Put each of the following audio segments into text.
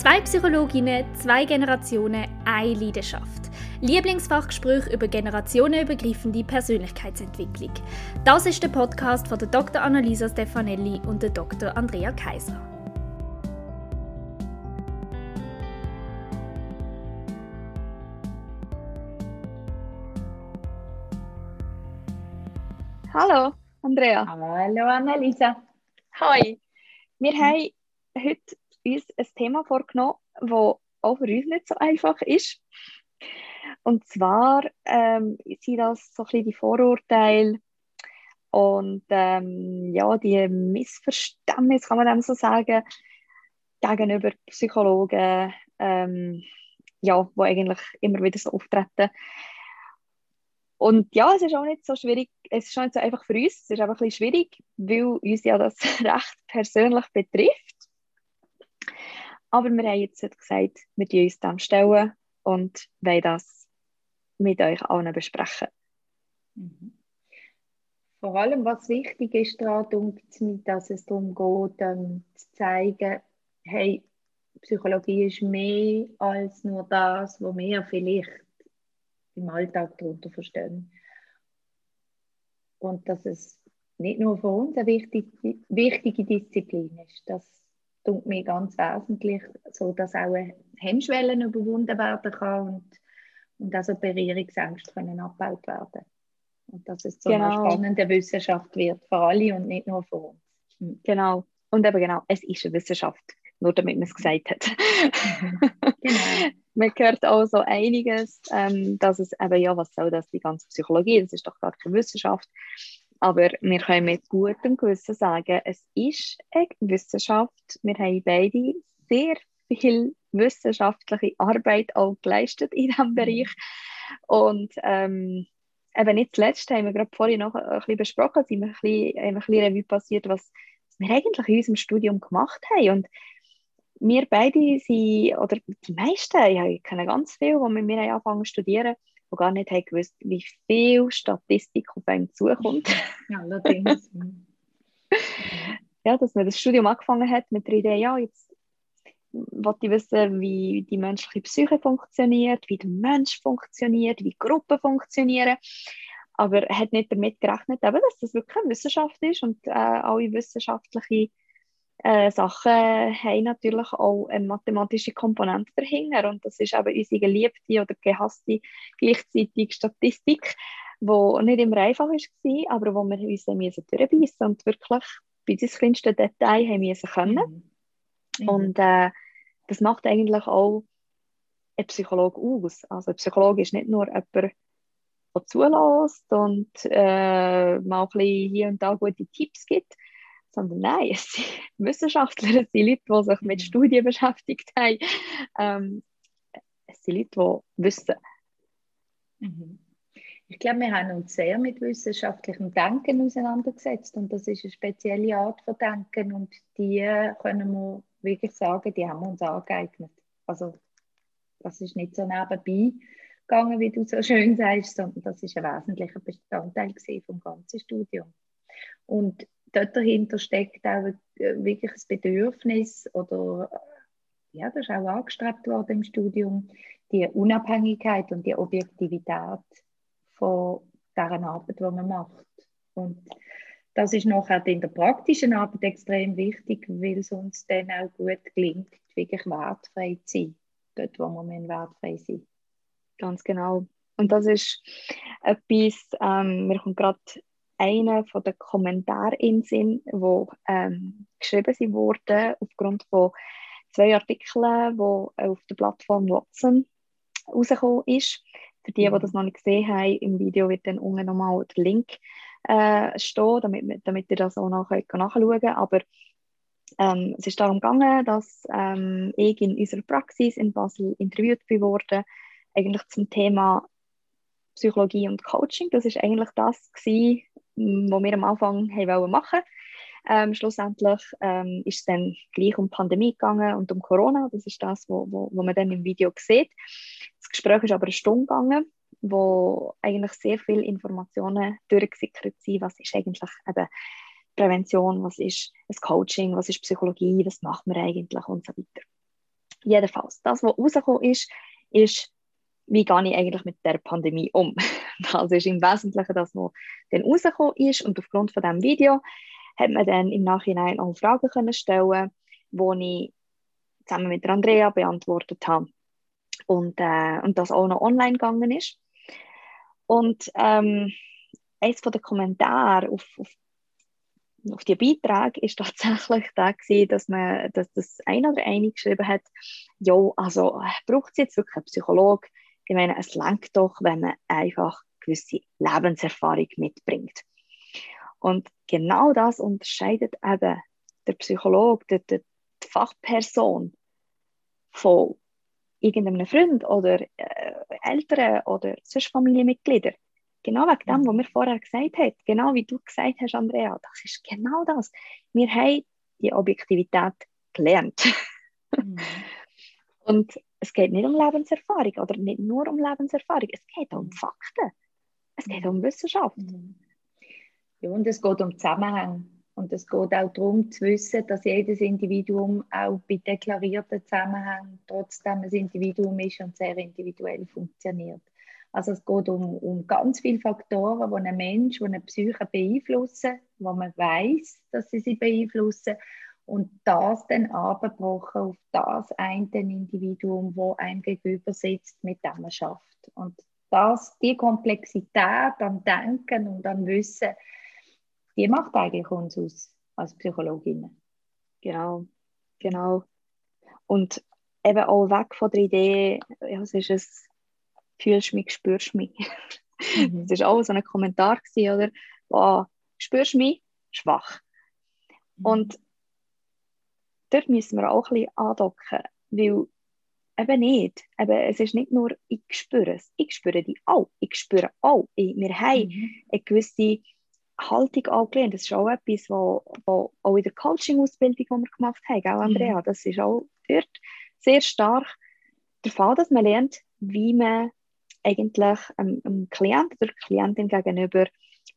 Zwei Psychologinnen, zwei Generationen, eine Leidenschaft. Lieblingsfachgespräch über generationenübergreifende Persönlichkeitsentwicklung. Das ist der Podcast von der Dr. Annalisa Stefanelli und der Dr. Andrea Kaiser. Hallo, Andrea. Hallo, Annalisa. Hoi. Wir haben heute uns ein Thema vorgenommen, das auch für uns nicht so einfach ist. Und zwar ähm, sind das so ein bisschen die Vorurteile und ähm, ja, die Missverständnisse, kann man dem so sagen, gegenüber Psychologen, ähm, ja, wo eigentlich immer wieder so auftreten. Und ja, es ist auch nicht so schwierig, es ist auch nicht so einfach für uns, es ist einfach ein bisschen schwierig, weil uns ja das recht persönlich betrifft. Aber wir haben jetzt gesagt, wir stellen uns dem stellen und wollen das mit euch allen besprechen. Mhm. Vor allem, was wichtig ist daran, dass es darum geht, ähm, zu zeigen, hey, Psychologie ist mehr als nur das, was wir vielleicht im Alltag darunter verstehen. Und dass es nicht nur für uns eine wichtige, wichtige Disziplin ist. Das tut mir ganz wesentlich, so dass auch Hemmschwellen überwunden werden kann und, und also Berührungsängste können abgebaut werden. Und dass es zu genau. einer spannenden Wissenschaft wird, für alle und nicht nur für uns. Hm. Genau. Und eben genau, es ist eine Wissenschaft, nur damit man es gesagt hat. genau. man hört auch so einiges, ähm, dass es eben, ja, was soll das, die ganze Psychologie, das ist doch gar keine Wissenschaft. Aber wir können mit gutem Gewissen sagen, es ist eine Wissenschaft. Wir haben beide sehr viel wissenschaftliche Arbeit auch geleistet in diesem. Bereich. Und ähm, eben nicht zuletzt haben wir gerade vorhin noch ein bisschen besprochen, sind wir ein bisschen, ein bisschen Revue passiert, was wir eigentlich in unserem Studium gemacht haben. Und wir beide sind, oder die meisten, ich kenne ganz viele, die mit mir angefangen zu studieren, die gar nicht haben gewusst, wie viel Statistik auf einen zukommt. Allerdings. ja, dass man das Studium angefangen hat mit der Idee, ja, jetzt wollte ich wissen, wie die menschliche Psyche funktioniert, wie der Mensch funktioniert, wie Gruppen funktionieren. Aber er hat nicht damit gerechnet, eben, dass das wirklich eine Wissenschaft ist und äh, alle wissenschaftliche äh, Sachen haben natürlich auch eine mathematische Komponente dahinter und das ist eben unsere geliebte oder gehasste gleichzeitig Statistik, die nicht immer einfach war, aber wo wir uns müssen durchbeissen und wirklich bis ins kleinste Detail haben müssen können. Mhm. Und äh, das macht eigentlich auch ein Psychologe aus. Also ein Psychologe ist nicht nur jemand, der zulässt und äh, mal ein bisschen hier und da gute Tipps gibt, sondern nein, es sind Wissenschaftler, es sind Leute, die sich mit mhm. Studien beschäftigt haben. Ähm, es sind Leute, die wissen. Mhm. Ich glaube, wir haben uns sehr mit wissenschaftlichem Denken auseinandergesetzt und das ist eine spezielle Art von Denken und die können wir wirklich sagen, die haben wir uns angeeignet. Also das ist nicht so nebenbei gegangen, wie du so schön sagst, sondern das ist ein wesentlicher Bestandteil vom ganzen Studium. Und dort dahinter steckt auch wirklich das Bedürfnis oder ja, das ist auch angestrebt worden im Studium, die Unabhängigkeit und die Objektivität von deren Arbeit, die man macht. Und das ist nachher in der praktischen Arbeit extrem wichtig, weil es uns dann auch gut gelingt, wirklich wertfrei zu sein, dort, wo wir wertfrei sein Ganz genau. Und das ist etwas, ähm, mir kommt gerade einer von den Kommentaren in Sinn, wo ähm, geschrieben wurden aufgrund von zwei Artikeln, wo auf der Plattform Watson rausgekommen ist. Für die, die mhm. das noch nicht gesehen haben, im Video wird dann unten nochmal der Link äh, stehen, damit, damit ihr das auch noch nachschauen könnt. Aber ähm, es ist darum gegangen, dass ähm, ich in unserer Praxis in Basel interviewt wurde, eigentlich zum Thema Psychologie und Coaching. Das ist eigentlich das gewesen, was wir am Anfang haben machen ähm, schlussendlich ähm, ist es dann gleich um die Pandemie gegangen und um Corona. Das ist das, was man dann im Video sieht. Das Gespräch ist aber eine Stunde gegangen, wo eigentlich sehr viele Informationen durchgesickert sind. Was ist eigentlich eben Prävention, was ist das Coaching, was ist Psychologie, was macht man eigentlich und so weiter. Jedenfalls, das, was rausgekommen ist, ist, wie gehe ich eigentlich mit der Pandemie um? Das ist im Wesentlichen das, was dann rausgekommen ist. Und aufgrund von diesem Video hat man dann im Nachhinein auch Fragen können stellen die ich zusammen mit Andrea beantwortet habe. Und, äh, und das auch noch online gegangen ist. Und ähm, eines der Kommentare auf, auf, auf die Beiträge ist tatsächlich der gewesen, dass man, dass das ein oder eine geschrieben hat, ja, also braucht es jetzt wirklich einen Psychologe? Ich meine, es langt doch, wenn man einfach gewisse Lebenserfahrung mitbringt. Und genau das unterscheidet eben der Psychologe, die, die, die Fachperson von irgendeinem Freund oder äh, Eltern oder sonst Familienmitgliedern. Genau wegen dem, was wir vorher gesagt haben, genau wie du gesagt hast, Andrea, das ist genau das. Wir haben die Objektivität gelernt. Mhm. Und es geht nicht um Lebenserfahrung oder nicht nur um Lebenserfahrung, es geht um Fakten. Es geht um Wissenschaft. Ja, und es geht um Zusammenhang. Und es geht auch darum zu wissen, dass jedes Individuum auch bei deklarierten Zusammenhängen trotzdem ein Individuum ist und sehr individuell funktioniert. Also es geht um, um ganz viele Faktoren, die einen Mensch, die eine Psyche beeinflussen, wo man weiß, dass sie sie beeinflussen und das dann abgebrochen auf das eine Individuum, wo einem gegenüber sitzt, mit dem man schafft. Und das, die Komplexität am Denken und am Wissen, die macht eigentlich uns aus als Psychologinnen. Genau, genau. Und eben auch weg von der Idee, ja, es ist es, fühlst mich, spürst mich. Mhm. Das war auch so ein Kommentar, gewesen, oder? Wow, spürst mich? Schwach. Mhm. Und dort müssen wir auch ein bisschen andocken, weil eben nicht. Eben, es ist nicht nur, ich spüre es, ich spüre die auch, ich spüre auch. Ich, wir haben mhm. eine gewisse Haltung angelehnt. Das ist auch etwas, wo, wo auch in der Coaching-Ausbildung, die wir gemacht haben, gell, Andrea, mhm. das ist auch dort sehr stark der Fall, dass man lernt, wie man eigentlich einem, einem Klient oder Klientin gegenüber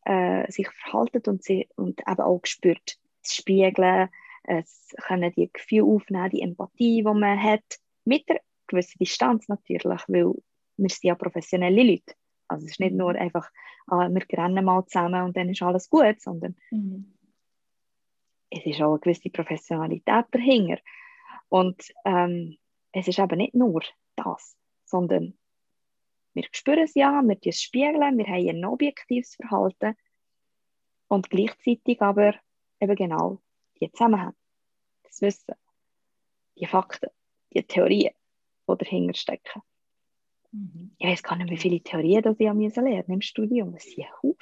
äh, sich verhaltet und, sie, und eben auch spürt. Das Spiegeln, es können die Gefühle aufnehmen, die Empathie, die man hat, mit einer gewissen Distanz natürlich, weil wir sind ja professionelle Leute. Also es ist nicht nur einfach, ah, wir rennen mal zusammen und dann ist alles gut, sondern mhm. es ist auch eine gewisse Professionalität dahinter. Und ähm, es ist eben nicht nur das, sondern wir spüren es ja, wir es spiegeln, wir haben ein objektives Verhalten und gleichzeitig aber eben genau die Zusammenhänge, das Wissen, die Fakten, die Theorien, die dahinter stecken. Mhm. Ich weiß gar nicht, wie viele Theorien das ich lernen im Studium. Das sind Haufen.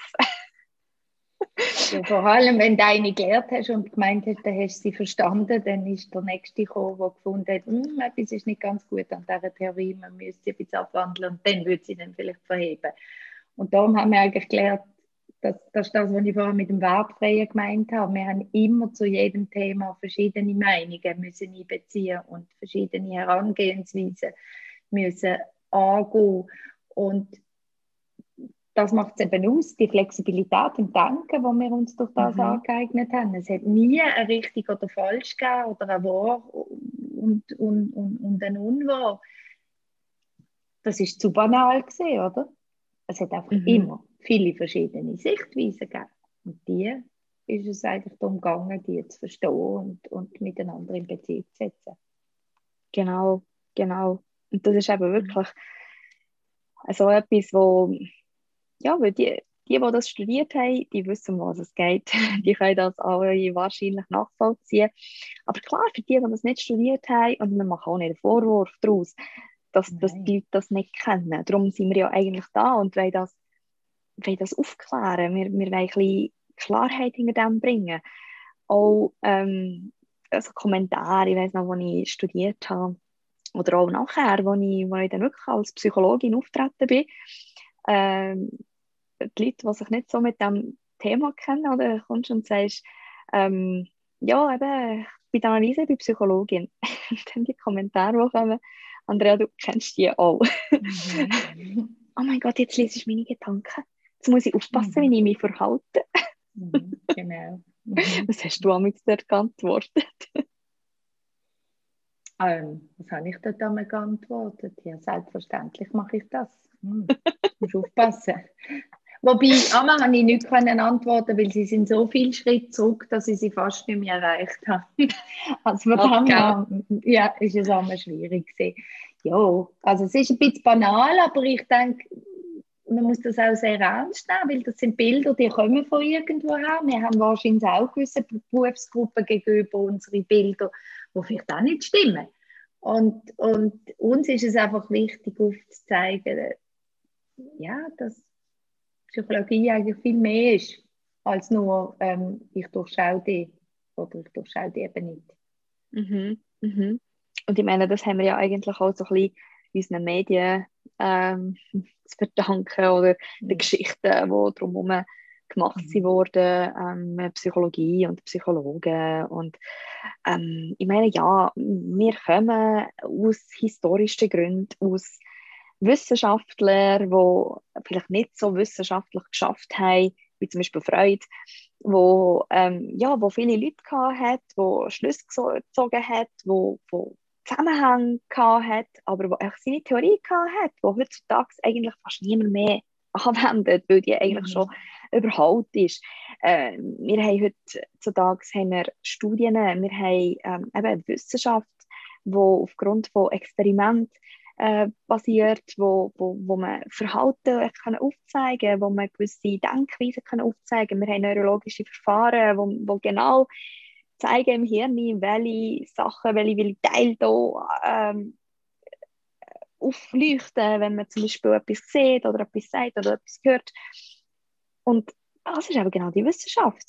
ja, vor allem, wenn du eine gelernt hast und gemeint hast, dann hast du sie verstanden, dann ist der Nächste gekommen, der gefunden hat, hm, etwas ist nicht ganz gut an dieser Theorie, man müsste sie ein bisschen abwandeln und dann würde sie dann vielleicht verheben. Und darum haben wir eigentlich gelernt, das, das ist das, was ich vorher mit dem Wertfreien gemeint habe. Wir haben immer zu jedem Thema verschiedene Meinungen müssen einbeziehen und verschiedene Herangehensweisen müssen angehen. Und das macht es eben aus, die Flexibilität im Denken, die wir uns durch das mhm. angeeignet haben. Es hat nie ein richtig oder falsch gegeben oder ein wahr und, und, und, und ein unwahr. Das ist zu banal gesehen, oder? Es hat einfach mhm. immer viele verschiedene Sichtweisen gegeben. Und die ist es eigentlich darum gegangen, die zu verstehen und, und miteinander in Beziehung zu setzen. Genau, genau. Und das ist eben wirklich so etwas, wo, ja, weil die, die, die das studiert haben, die wissen, um was es geht. Die können das alle wahrscheinlich nachvollziehen. Aber klar, für die, die das nicht studiert haben, und wir machen auch nicht einen Vorwurf daraus, dass, dass die Leute das nicht kennen. Darum sind wir ja eigentlich da und wollen das, wollen das aufklären. Wir, wir wollen ein bisschen Klarheit hinter dem bringen. Auch ähm, also Kommentare, ich weiß noch, als ich studiert habe, oder auch nachher, wo ich, wo ich dann wirklich als Psychologin auftreten bin, ähm, die Leute, die sich nicht so mit dem Thema kennen, oder kommst und sagst, ähm, ja, eben, bei der Analyse bin Psychologin. dann die Kommentare, die kommen, Andrea, du kennst die auch. Mhm. oh mein Gott, jetzt lese ich meine Gedanken. Jetzt muss ich aufpassen, mhm. wie ich mich verhalte. mhm, genau. Mhm. Was hast du am dort geantwortet? Ähm, was habe ich dort einmal geantwortet? Ja, selbstverständlich mache ich das. Hm, muss aufpassen. Wobei, einmal habe ich nicht antworten weil sie sind so viel Schritt zurück, dass ich sie fast nicht mehr erreicht habe. also von okay. ja, ist es einmal schwierig gewesen. Ja, also es ist ein bisschen banal, aber ich denke, man muss das auch sehr ernst nehmen, weil das sind Bilder, die kommen von irgendwo her. Wir haben wahrscheinlich auch gewisse Berufsgruppen gegenüber unsere Bilder, die vielleicht auch nicht stimmen. Und, und uns ist es einfach wichtig, aufzuzeigen, ja, dass Psychologie eigentlich viel mehr ist, als nur ähm, ich durchschaue die oder ich durchschaue die eben nicht. Mhm. Mhm. Und ich meine, das haben wir ja eigentlich auch so ein bisschen unseren Medien ähm, zu verdanken oder mhm. den Geschichten, die drumherum gemacht mhm. wurden, ähm, Psychologie und Psychologen. Und ähm, ich meine, ja, wir kommen aus historischen Gründen, aus Wissenschaftler, die vielleicht nicht so wissenschaftlich geschafft haben, wie zum Beispiel Freud, wo, ähm, ja, wo viele Leute hat, wo Schlüsse gezogen hat, wo, wo Zusammenhang hat, aber wo auch seine Theorie hat, wo heutzutage eigentlich fast niemand mehr anwendet, weil die eigentlich mhm. schon überholt ist. Äh, wir haben heutzutage haben wir Studien, wir haben ähm, eben Wissenschaft, wo aufgrund von Experimenten äh, basiert, wo, wo, wo man Verhalten kann aufzeigen kann, wo man gewisse Denkweisen kann aufzeigen kann. Wir haben neurologische Verfahren, wo, wo genau zeigen im Hirn, welche Sachen, welche Teile da ähm, aufleuchten, wenn man zum Beispiel etwas sieht oder etwas sagt oder etwas hört. Und das ist aber genau die Wissenschaft.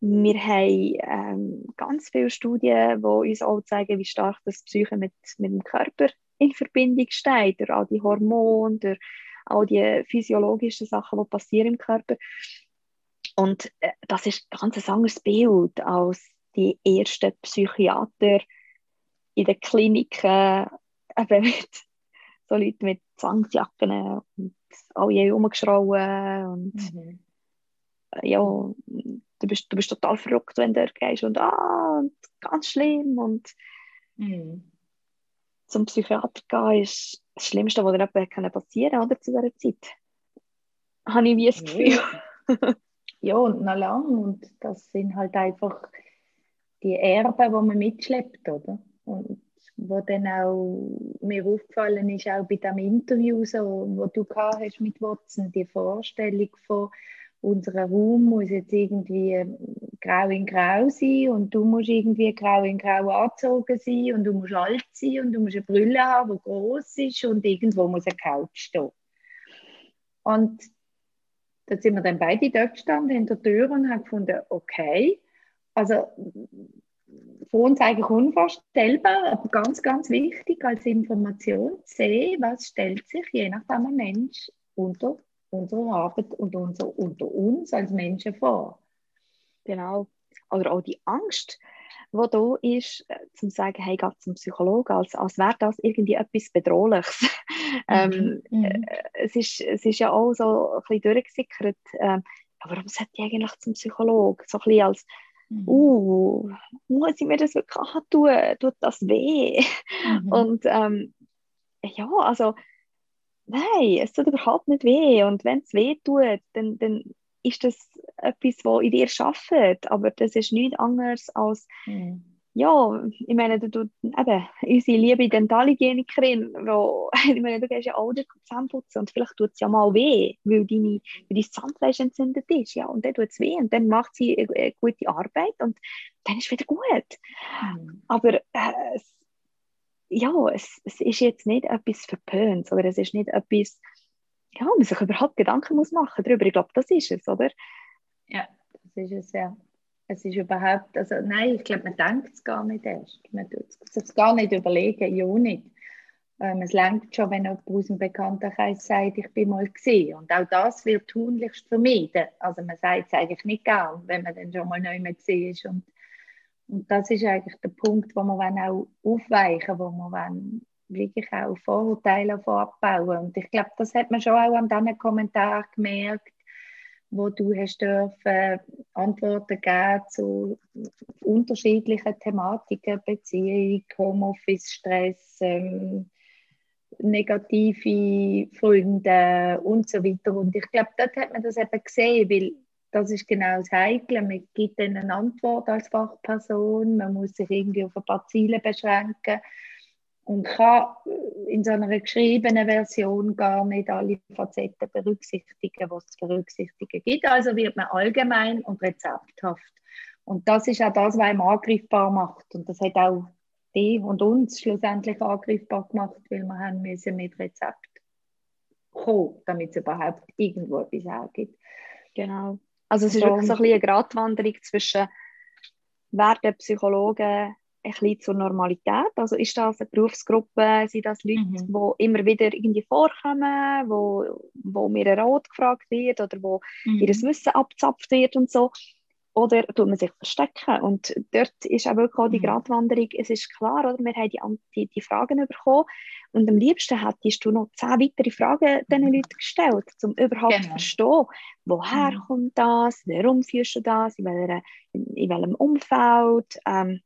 Wir haben ähm, ganz viele Studien, die uns auch zeigen, wie stark das Psyche mit, mit dem Körper in Verbindung steht, durch all die Hormone, durch all die physiologischen Sachen, die passieren im Körper. Und äh, das ist ein ganz anderes Bild als die ersten Psychiater in den Kliniken, eben mit so Leute mit Zwangsjacken und alle rumgeschrauen und mhm. ja, du bist, du bist total verrückt, wenn du dort gehst und ah, ganz schlimm und mhm zum Psychiater gehen, ist das Schlimmste, was dir passieren kann oder, zu dieser Zeit. Habe ich wie das Gefühl. ja, und noch lang. Und das sind halt einfach die Erben, die man mitschleppt, oder? Und wo dann auch mir aufgefallen ist, auch bei dem Interview, so, wo du hast mit Watson, die Vorstellung von unser Raum muss jetzt irgendwie grau in grau sein und du musst irgendwie grau in grau angezogen sein und du musst alt sein und du musst eine Brille haben, die groß ist und irgendwo muss eine Couch stehen. Und da sind wir dann beide dort gestanden hinter der Tür und haben gefunden, okay, also für uns eigentlich unvorstellbar, aber ganz, ganz wichtig als Information zu sehen, was stellt sich je nachdem ein Mensch unter unsere Arbeit und unser, unter uns als Menschen vor. Genau. Oder auch die Angst, die da ist, äh, zum sagen, hey, geh zum Psychologen, als, als wäre das irgendwie etwas Bedrohliches. ähm, mhm. äh, es, ist, es ist ja auch so ein bisschen durchgesickert, ähm, warum sollte ich eigentlich zum Psychologen? So ein bisschen als, mhm. uh, muss ich mir das wirklich antun? Tut das weh? Mhm. Und ähm, ja, also nein, es tut überhaupt nicht weh. Und wenn es weh tut, dann, dann ist das etwas, was in dir arbeitet. Aber das ist nichts anderes als, mhm. Ja, ich meine, du, du, eben, unsere liebe Dentalhygienikerin, wo, ich meine, du gehst ja auch durch Zahnputzen und vielleicht tut es ja mal weh, weil, deine, weil dein Zahnfleisch entzündet ist. Ja, und dann tut es weh und dann macht sie eine, eine gute Arbeit und dann ist es wieder gut. Mhm. Aber äh, ja, es, es ist jetzt nicht etwas Verpöntes oder es ist nicht etwas, ja, man sich überhaupt Gedanken muss machen darüber. Ich glaube, das ist es, oder? Ja, das ist es, ja. Es ist überhaupt, also nein, ich glaube, man denkt es gar nicht erst. Man tut es gar nicht überlegen, ja nicht. Ähm, es lenkt schon, wenn jemand aus dem Bekanntenkreis sagt, ich bin mal gesehen. Und auch das wird tunlichst vermieden. Also man sagt es eigentlich nicht gern, wenn man dann schon mal neu mehr gesehen ist und und das ist eigentlich der Punkt, wo wir auch aufweichen wo wir wirklich auch Vorurteile abbauen Und ich glaube, das hat man schon auch an diesen Kommentaren gemerkt, wo du hast dürfen Antworten geben zu unterschiedlichen Thematiken, Beziehung, Homeoffice, Stress, ähm, negative Freunde und so weiter. Und ich glaube, dort hat man das eben gesehen, weil das ist genau das Heikle. Man gibt dann eine Antwort als Fachperson, man muss sich irgendwie auf ein paar Ziele beschränken und kann in so einer geschriebenen Version gar nicht alle Facetten berücksichtigen, was es zu berücksichtigen gibt. Also wird man allgemein und rezepthaft. Und das ist auch das, was einem angreifbar macht. Und das hat auch die und uns schlussendlich angreifbar gemacht, weil wir haben müssen mit Rezept kommen, damit es überhaupt irgendwo etwas hergibt. Genau. Also es ist wirklich so ein bisschen eine Gratwanderung zwischen werden Psychologen ein bisschen zur Normalität? Also ist das eine Berufsgruppe, sind das Leute, mhm. die immer wieder irgendwie vorkommen, wo, wo mir ein Rot gefragt wird oder wo mhm. ihr Wissen abzapft wird und so? Oder tut man sich verstecken? Und dort ist auch wirklich auch die mhm. Gratwanderung, es ist klar, oder? wir haben die, die, die Fragen bekommen und am liebsten hättest du noch zehn weitere Fragen diesen mhm. Leuten gestellt, um überhaupt genau. zu verstehen, woher mhm. kommt das, warum führst du das, in, welcher, in, in welchem Umfeld, ähm,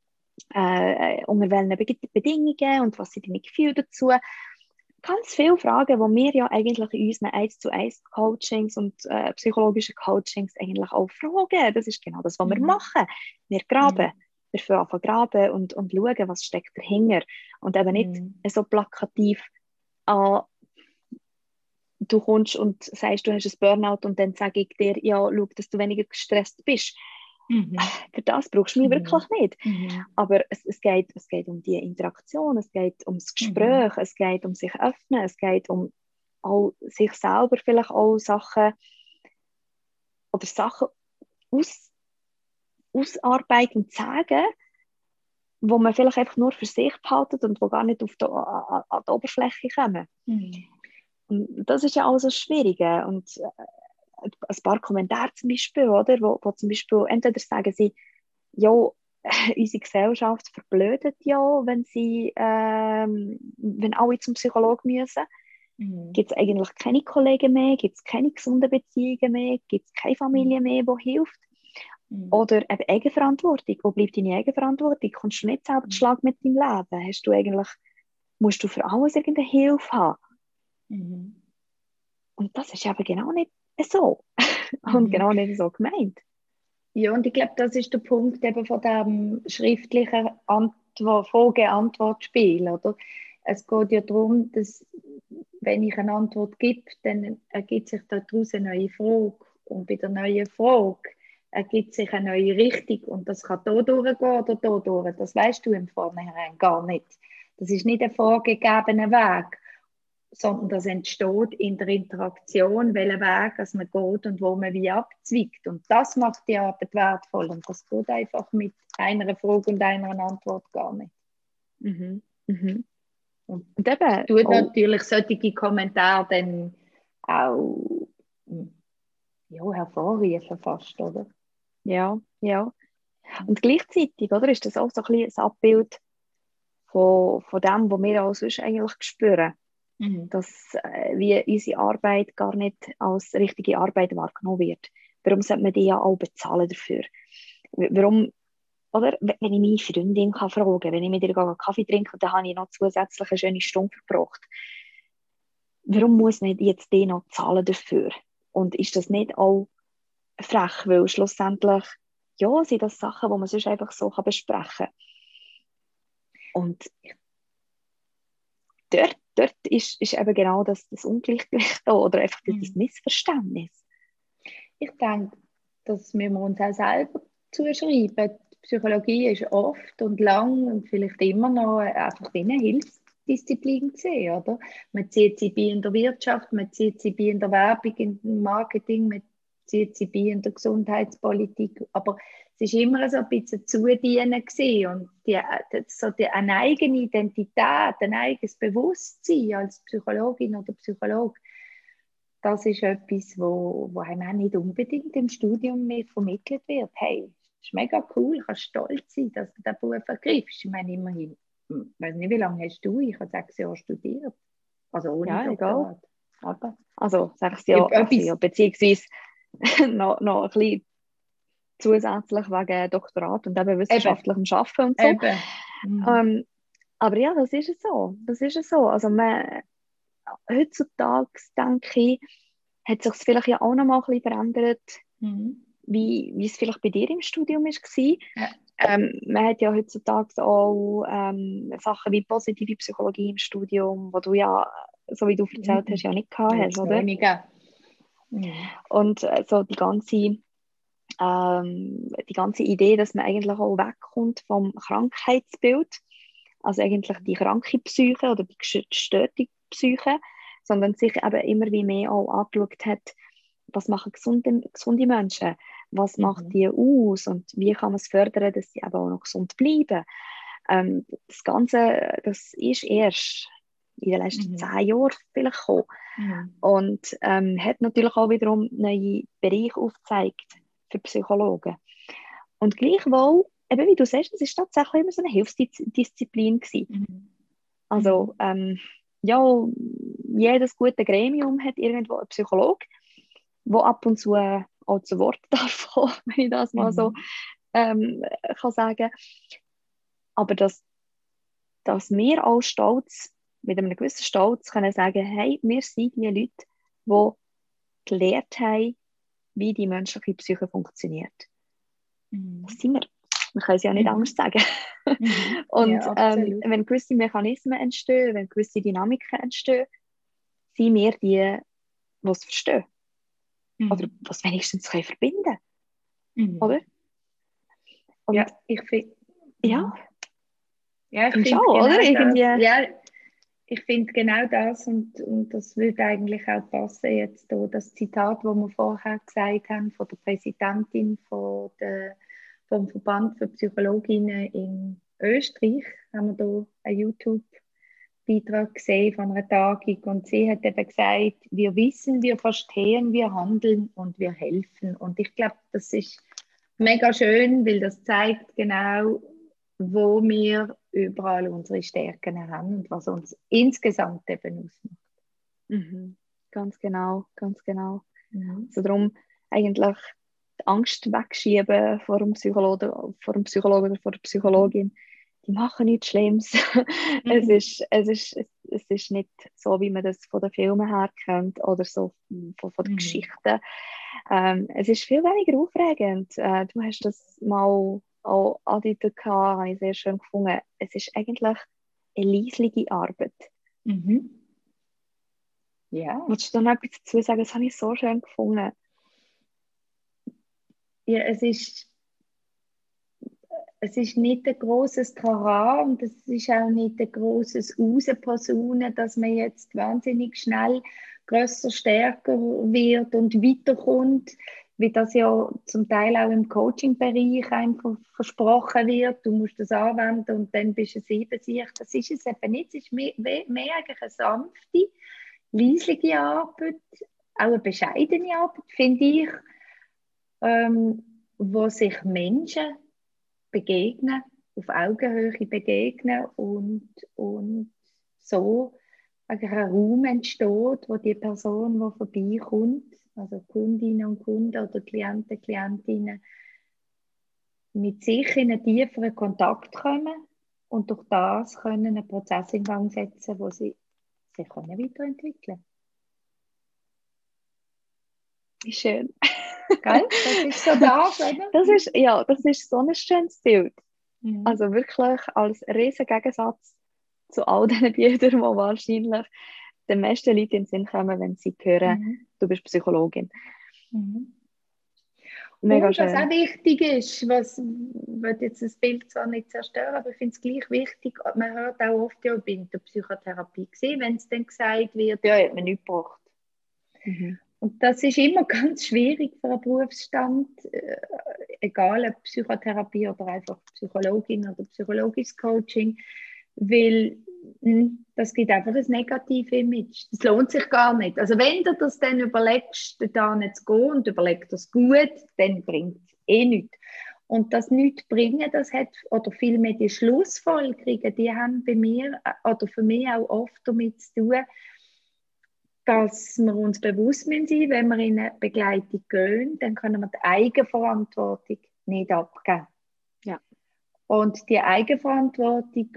äh, unter welchen Bedingungen und was sind deine Gefühle dazu. Ganz viele Fragen, die wir ja eigentlich in unseren 1 zu 1 Coachings und äh, psychologischen Coachings eigentlich auch fragen. Das ist genau das, was wir mhm. machen. Wir graben. Mhm. Wir fangen an graben und, und schauen, was steckt dahinter. Und eben nicht mhm. so plakativ an, du kommst und sagst, du hast ein Burnout und dann sage ich dir, ja, schau, dass du weniger gestresst bist. Mhm. Für das brauchst du mich mhm. wirklich nicht. Mhm. Aber es, es, geht, es geht um die Interaktion, es geht ums Gespräch, mhm. es geht um sich öffnen, es geht um auch sich selber vielleicht auch Sachen oder Sachen aus, ausarbeiten und sagen, wo man vielleicht einfach nur für sich behaltet und wo gar nicht auf die, an, an die Oberfläche kommen. Mhm. Und das ist ja auch so schwierig. Und äh, ein paar Kommentare zum Beispiel, oder, wo, wo zum Beispiel entweder sagen sie, ja, unsere Gesellschaft verblödet ja, wenn sie, ähm, wenn alle zum Psychologen müssen. Mhm. Gibt es eigentlich keine Kollegen mehr? Gibt es keine gesunden Beziehungen mehr? Gibt es keine Familie mhm. mehr, die hilft? Mhm. Oder eben Eigenverantwortung. Wo bleibt deine Eigenverantwortung? Kommst du nicht selber mhm. Schlag mit deinem Leben? Hast du eigentlich, musst du für alles irgendeine Hilfe haben? Mhm. Und das ist eben genau nicht so. und mhm. genau nicht so gemeint. Ja, und ich glaube, das ist der Punkt eben von dem schriftlichen Frage-Antwort-Spiel, oder? Es geht ja darum, dass wenn ich eine Antwort gebe, dann ergibt sich daraus eine neue Frage. Und bei der neuen Frage ergibt sich eine neue Richtung. Und das kann hier durchgehen oder hier durch. Das weißt du im Vornherein gar nicht. Das ist nicht ein vorgegebener Weg sondern das entsteht in der Interaktion, welchen Weg es man geht und wo man wie abzwickt. Und das macht die Arbeit wertvoll. Und das geht einfach mit einer Frage und einer Antwort gar nicht. Mhm. Mhm. Und, und eben tut oh. natürlich solche Kommentare dann auch ja, hervorrufen fast, oder? Ja, ja. Und gleichzeitig, oder, ist das auch so ein, bisschen Abbild von, von dem, was wir auch sonst eigentlich spüren. Mhm. Dass äh, wie unsere Arbeit gar nicht als richtige Arbeit wahrgenommen wird. Warum sollte man die ja auch bezahlen dafür? Warum, oder wenn ich meine Freundin kann fragen wenn ich mit ihr einen Kaffee trinke, dann habe ich noch zusätzlich eine schöne Stunde verbracht. Warum muss nicht jetzt die noch zahlen dafür? Und ist das nicht auch frech, weil schlussendlich ja, sind das Sachen, die man sonst einfach so besprechen kann. Und dort dort ist, ist eben genau das, das Ungleichgewicht da oder einfach mhm. das Missverständnis. Ich denke, das müssen wir uns auch selber zuschreiben. Die Psychologie ist oft und lang und vielleicht immer noch einfach eine Hilfsdisziplin gesehen, oder? Man zieht sie bei in der Wirtschaft, man zieht sie bei in der Werbung, im Marketing, man zieht sie bei in der Gesundheitspolitik, aber es war immer so ein bisschen zudienen und die, so die, eine eigene Identität, ein eigenes Bewusstsein als Psychologin oder Psychologe, das ist etwas, wo, wo einem auch nicht unbedingt im Studium mehr vermittelt wird. Hey, das ist mega cool, ich kann stolz sein, dass du diesen Beruf ergreifst. Ich meine, immerhin, ich weiß nicht, wie lange hast du? Ich habe sechs Jahre studiert. Also ohne ja. Aber, also sechs Jahre, ja, beziehungsweise noch, noch ein bisschen zusätzlich wegen Doktorat und eben wissenschaftlichem eben. Arbeiten und so. Mhm. Ähm, aber ja, das ist es so. Das ist es so. Also man, heutzutage, denke ich, hat sich vielleicht ja auch noch mal ein bisschen verändert, mhm. wie, wie es vielleicht bei dir im Studium war. Ja. Ähm, man hat ja heutzutage auch ähm, Sachen wie positive Psychologie im Studium, wo du ja, so wie du erzählt hast, ja nicht gehabt hast, oder? Weniger. Mhm. Und äh, so die ganze, ähm, die ganze Idee, dass man eigentlich auch wegkommt vom Krankheitsbild, also eigentlich die kranke Psyche oder die gestörte Psyche, sondern sich eben immer wie mehr auch angeschaut hat, was machen gesunde, gesunde Menschen, was mhm. macht die aus und wie kann man es fördern, dass sie eben auch noch gesund bleiben. Ähm, das Ganze, das ist erst in den letzten mhm. zehn Jahren vielleicht gekommen. Mhm. Und ähm, hat natürlich auch wiederum neue Bereiche aufgezeigt für Psychologen. Und gleichwohl, eben wie du sagst, es ist tatsächlich immer so eine Hilfsdisziplin gewesen. Mhm. Also, mhm. ähm, ja, jedes gute Gremium hat irgendwo einen Psychologe, der ab und zu auch zu Wort darf kommen, wenn ich das mal so mhm. ähm, kann sagen. Aber dass, dass wir auch stolz mit einem gewissen Stolz können sagen, hey, wir sind die Leute, die gelernt haben, wie die menschliche Psyche funktioniert. Mhm. Das sind wir. Man kann es ja nicht mhm. anders sagen. Mhm. Und ja, ähm, wenn gewisse Mechanismen entstehen, wenn gewisse Dynamiken entstehen, sind wir die, die es verstehen. Mhm. Oder was wenigstens können verbinden mhm. Oder? Und ja, ich finde. Ja. Ja, ich finde genau oder? Irgendwie, ja, ich finde genau das und, und das würde eigentlich auch passen jetzt hier, das Zitat, das wir vorher gesagt haben von der Präsidentin von der, vom Verband für Psychologinnen in Österreich, haben wir hier einen YouTube-Beitrag gesehen von einer Tagung und sie hat eben gesagt, wir wissen, wir verstehen, wir handeln und wir helfen. Und ich glaube, das ist mega schön, weil das zeigt genau, wo wir überall unsere Stärken haben und was uns insgesamt eben ausmacht. Mhm. Ganz genau, ganz genau. Mhm. Also darum eigentlich die Angst wegschieben vor dem Psychologen, vor dem Psychologen oder vor der Psychologin. Die machen nichts Schlimmes. Mhm. es, ist, es, ist, es ist nicht so, wie man das von den Filmen her kennt oder so von, von den mhm. Geschichten. Ähm, es ist viel weniger aufregend. Äh, du hast das mal auch angedeutet habe, habe ich sehr schön gefunden. Es ist eigentlich eine leisliche Arbeit. Mhm. Ja. Willst du dann etwas dazu sagen? Das habe ich so schön gefunden. Ja, es ist, es ist nicht ein großes Trara und es ist auch nicht ein großes Rausposaunen, dass man jetzt wahnsinnig schnell größer, stärker wird und weiterkommt wie das ja zum Teil auch im Coaching-Bereich einfach versprochen wird, du musst das anwenden und dann bist du Siebensicht. Das ist es eben nicht. Es ist mehr, mehr eine sanfte, leisliche Arbeit, auch eine bescheidene Arbeit, finde ich, ähm, wo sich Menschen begegnen, auf Augenhöhe begegnen und, und so ein Raum entsteht, wo die Person, die vorbeikommt, also Kundinnen und Kunden oder Klienten, Klientinnen, mit sich in einen tieferen Kontakt kommen und durch das können einen Prozess in Gang setzen, wo sie sich können weiterentwickeln können. Schön. Gell? Das ist so das, oder? Das ist, ja, das ist so ein schönes Bild. Mhm. Also wirklich als riesen Gegensatz zu all diesen Bildern, die wahrscheinlich den meisten Leuten in den Sinn kommen, wenn sie hören, mhm. du bist Psychologin. Mhm. Mega und was auch wichtig ist, was wird jetzt das Bild zwar nicht zerstören, aber ich finde es gleich wichtig, man hört auch oft, ja, ich bin in der Psychotherapie gesehen, wenn es dann gesagt wird, ja, hat man nichts gebraucht. Mhm. Und das ist immer ganz schwierig für einen Berufsstand, äh, egal ob Psychotherapie oder einfach Psychologin oder psychologisches Coaching, weil hm, das gibt einfach ein negatives Image. Das lohnt sich gar nicht. Also wenn du das dann überlegst, da nicht zu gehen und überlegst das gut, dann bringt es eh nichts. Und das nicht bringen, das hat, oder vielmehr die Schlussfolgerungen, die haben bei mir, oder für mich auch oft damit zu tun, dass wir uns bewusst sein müssen, wenn wir in eine Begleitung gehen, dann können wir die Eigenverantwortung nicht abgeben. Ja. Und die Eigenverantwortung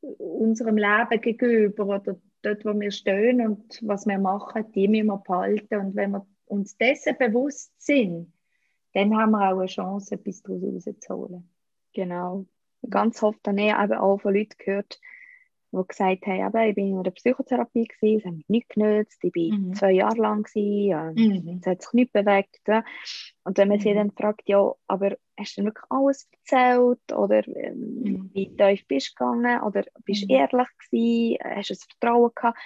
unserem Leben gegenüber oder dort, wo wir stehen und was wir machen, die müssen wir behalten. Und wenn wir uns dessen bewusst sind, dann haben wir auch eine Chance, etwas daraus rauszuholen. Genau. Ganz oft habe ich eben auch von Leuten gehört, die gesagt haben, eben, ich bin in einer Psychotherapie, gewesen, es hat mich nicht genützt, ich war mhm. zwei Jahre lang, gewesen, mhm. es hat sich nicht bewegt. Und wenn man mhm. sie dann fragt, ja, aber hast du wirklich alles erzählt oder ähm, mhm. wie tief bist du gegangen oder bist du mhm. ehrlich gewesen, hast du das Vertrauen gehabt,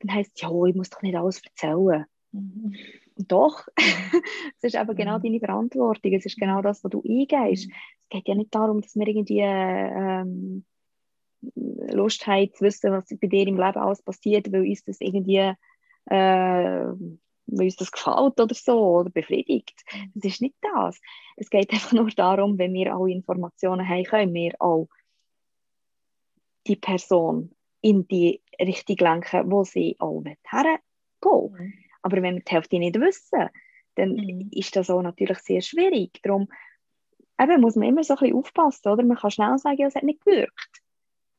dann heisst es, ja, ich muss doch nicht alles erzählen. Mhm. Doch, es ist eben genau deine Verantwortung, es ist genau das, was du eingehst. Es geht ja nicht darum, dass wir irgendwie ähm, Lust haben zu wissen, was bei dir im Leben alles passiert, weil uns das irgendwie äh, weil uns das gefällt oder so oder befriedigt. Das ist nicht das. Es geht einfach nur darum, wenn wir alle Informationen haben, können wir auch die Person in die Richtung lenken, wo sie auch hergehen mhm. Aber wenn wir die Hälfte nicht wissen, dann mhm. ist das auch natürlich sehr schwierig. Darum eben, muss man immer so ein bisschen aufpassen, oder? Man kann schnell sagen, ja, es hat nicht gewirkt.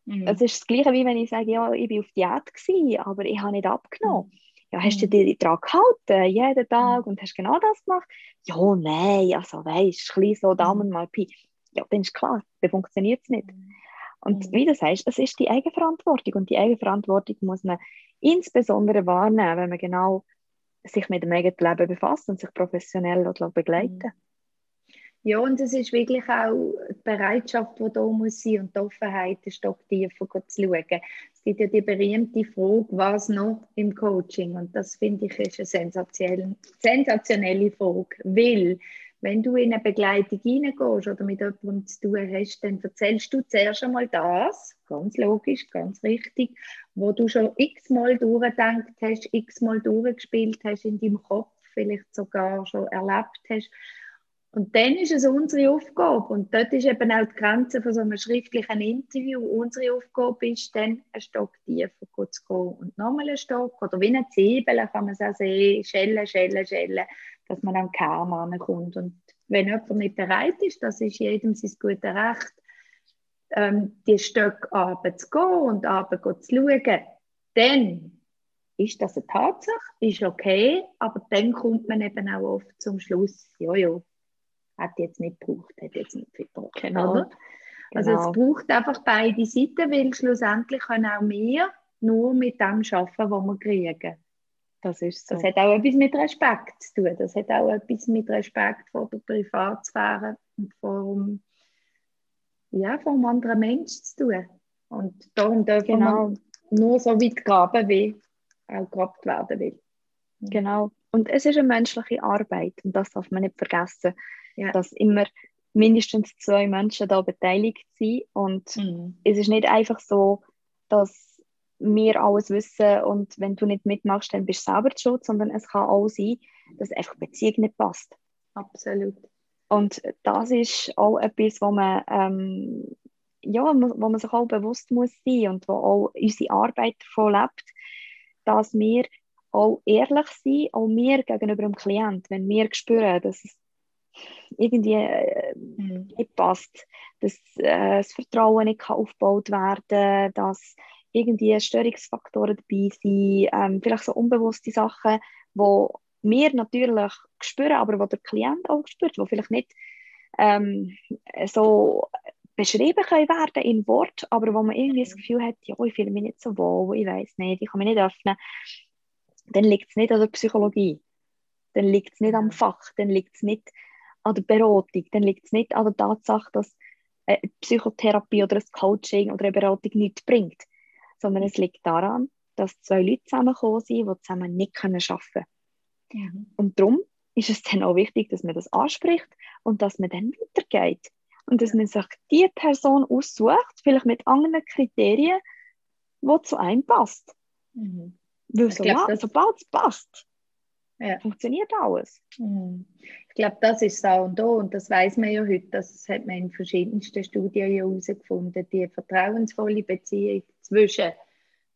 Mhm. Es ist das Gleiche, wie wenn ich sage, ja, ich war auf Diät, gewesen, aber ich habe nicht abgenommen. Mhm. Ja, hast du mhm. dich daran gehalten, jeden Tag, mhm. und hast genau das gemacht? Ja, nein, also weißt du, ein bisschen so Daumen mal Pi. Ja, dann ist klar, dann funktioniert es nicht. Und mhm. wie du sagst, es ist die Eigenverantwortung und die Eigenverantwortung muss man insbesondere wahrnehmen, wenn man genau sich mit dem eigenen Leben befasst und sich professionell begleiten mhm. Ja, und es ist wirklich auch die Bereitschaft, die da muss sein und die Offenheit, den Stock tiefer zu schauen. Es gibt ja die berühmte Frage, was noch im Coaching? Und das finde ich ist eine sensationelle, sensationelle Frage, weil wenn du in eine Begleitung hineingehst oder mit jemandem zu tun hast, dann erzählst du zuerst einmal das, ganz logisch, ganz richtig, wo du schon x-mal durchgedacht hast, x-mal durchgespielt hast in deinem Kopf, vielleicht sogar schon erlebt hast und dann ist es unsere Aufgabe, und dort ist eben auch die Grenze von so einem schriftlichen Interview, unsere Aufgabe ist dann, einen Stock tiefer zu gehen und nochmal einen Stock, oder wie eine Zwiebel kann man es auch sehen, schellen, schellen, schellen, dass man am Kern ankommt. Und wenn jemand nicht bereit ist, das ist jedem sein gutes Recht, ähm, die Stöcke runterzugehen und runter zu schauen, dann ist das eine Tatsache, ist okay, aber dann kommt man eben auch oft zum Schluss, ja, hat jetzt nicht gebraucht, hat jetzt nicht viel gebraucht. Genau. Oder? Also genau. es braucht einfach beide Seiten, weil schlussendlich können auch wir nur mit dem arbeiten, was wir kriegen. Das ist so. Das hat auch etwas mit Respekt zu tun. Das hat auch etwas mit Respekt vor der Privatsphäre und vor ja, vom anderen Menschen zu tun. Und darum dürfen genau. wir nur so weit graben, wie auch gegrabt werden will. Genau. Und es ist eine menschliche Arbeit und das darf man nicht vergessen ja. dass immer mindestens zwei Menschen da beteiligt sind und mhm. es ist nicht einfach so, dass wir alles wissen und wenn du nicht mitmachst, dann bist du selber schuld, sondern es kann auch sein, dass einfach die Beziehung nicht passt. Absolut. Und das ist auch etwas, wo man, ähm, ja, wo man sich auch bewusst muss sein und wo auch unsere Arbeit davon lebt, dass wir auch ehrlich sind, auch wir gegenüber dem Klient, wenn wir spüren, dass es irgendwie äh, mhm. nicht passt, dass äh, das Vertrauen nicht kann aufgebaut werden dass irgendwie Störungsfaktoren dabei sind, ähm, vielleicht so unbewusste Sachen, wo wir natürlich spüren, aber wo der Klient auch spürt, wo vielleicht nicht ähm, so beschrieben können werden in Wort, aber wo man irgendwie das mhm. Gefühl hat, ja, ich fühle mich nicht so wohl, ich weiß nicht, ich kann mich nicht öffnen, dann liegt es nicht an der Psychologie, dann liegt es nicht am Fach, dann liegt es nicht an der Beratung, dann liegt es nicht an der Tatsache, dass eine Psychotherapie oder ein Coaching oder eine Beratung nichts bringt, sondern es liegt daran, dass zwei Leute zusammengekommen sind, die zusammen nicht arbeiten können. Mhm. Und darum ist es dann auch wichtig, dass man das anspricht und dass man dann weitergeht. Und dass man sich die Person aussucht, vielleicht mit anderen Kriterien, die zu einem passt. Mhm. Weil so, glaub, sobald es passt, ja. funktioniert alles. Mhm. Ich glaube, das ist da und da und das weiß man ja heute, das hat man in verschiedensten Studien ja herausgefunden, die vertrauensvolle Beziehung zwischen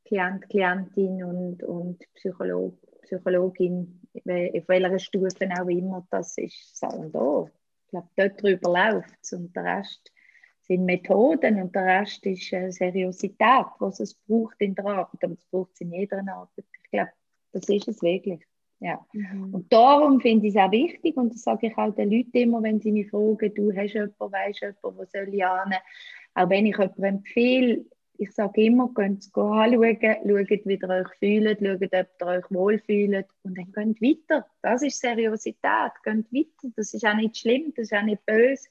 Klient, Klientin und, und Psychologe, Psychologin, auf welcher Stufe auch immer, das ist so und da. Ich glaube, dort drüber läuft es und der Rest sind Methoden und der Rest ist äh, Seriosität, was es braucht in der Arbeit, aber es braucht es in jeder Arbeit. Ich glaube, das ist es wirklich. Ja. Mhm. Und darum finde ich es auch wichtig und das sage ich auch den Leuten immer, wenn sie mich fragen, du hast jemanden, weißt du jemanden, wo soll ich an? Auch wenn ich jemanden empfehle, ich sage immer, geht es anschauen, schaut, wie ihr euch fühlt, schaut, ob ihr euch wohlfühlt und dann geht weiter. Das ist Seriosität, geht weiter. Das ist auch nicht schlimm, das ist auch nicht böse.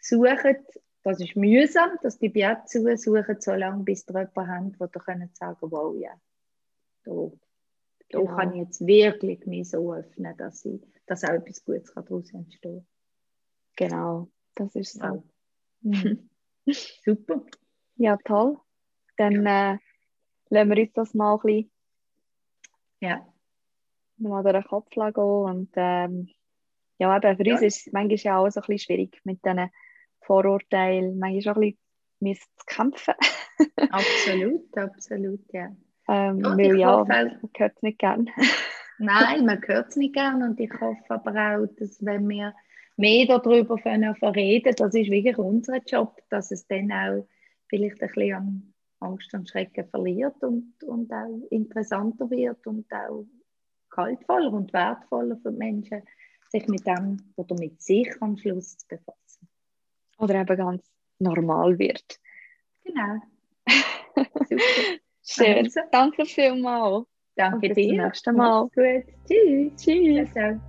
Sucht, das ist mühsam, dass die Bier zu suchen, so lange bis ihr jemanden habt, wo ihr könnt sagen, wow, ja, da, da genau. kann ich jetzt wirklich mich so öffnen, dass, ich, dass auch etwas Gutes daraus entstehen kann. Genau, das ist so. Ja. Mhm. Super. Ja, toll. Dann äh, lassen wir uns das mal ein bisschen ja. mal durch den Kopf gehen. Und ähm, ja, eben für ja. uns ist es manchmal auch so ein bisschen schwierig mit diesen Vorurteilen. Manchmal auch ein bisschen zu kämpfen. absolut, absolut, ja. Ähm, weil ja, hoffe, man hört es nicht gern. Nein, man hört es nicht gern und ich hoffe aber auch, dass wenn wir mehr darüber reden das ist wirklich unser Job, dass es dann auch vielleicht ein bisschen an Angst und Schrecken verliert und, und auch interessanter wird und auch kaltvoller und wertvoller für die Menschen, sich mit dem oder mit sich am Schluss zu befassen. Oder eben ganz normal wird. Genau. Super. Schön. Also. Danke vielmals. Danke dir. Bis zum nächsten Mal. Gut. Tschüss. Tschüss. Ciao.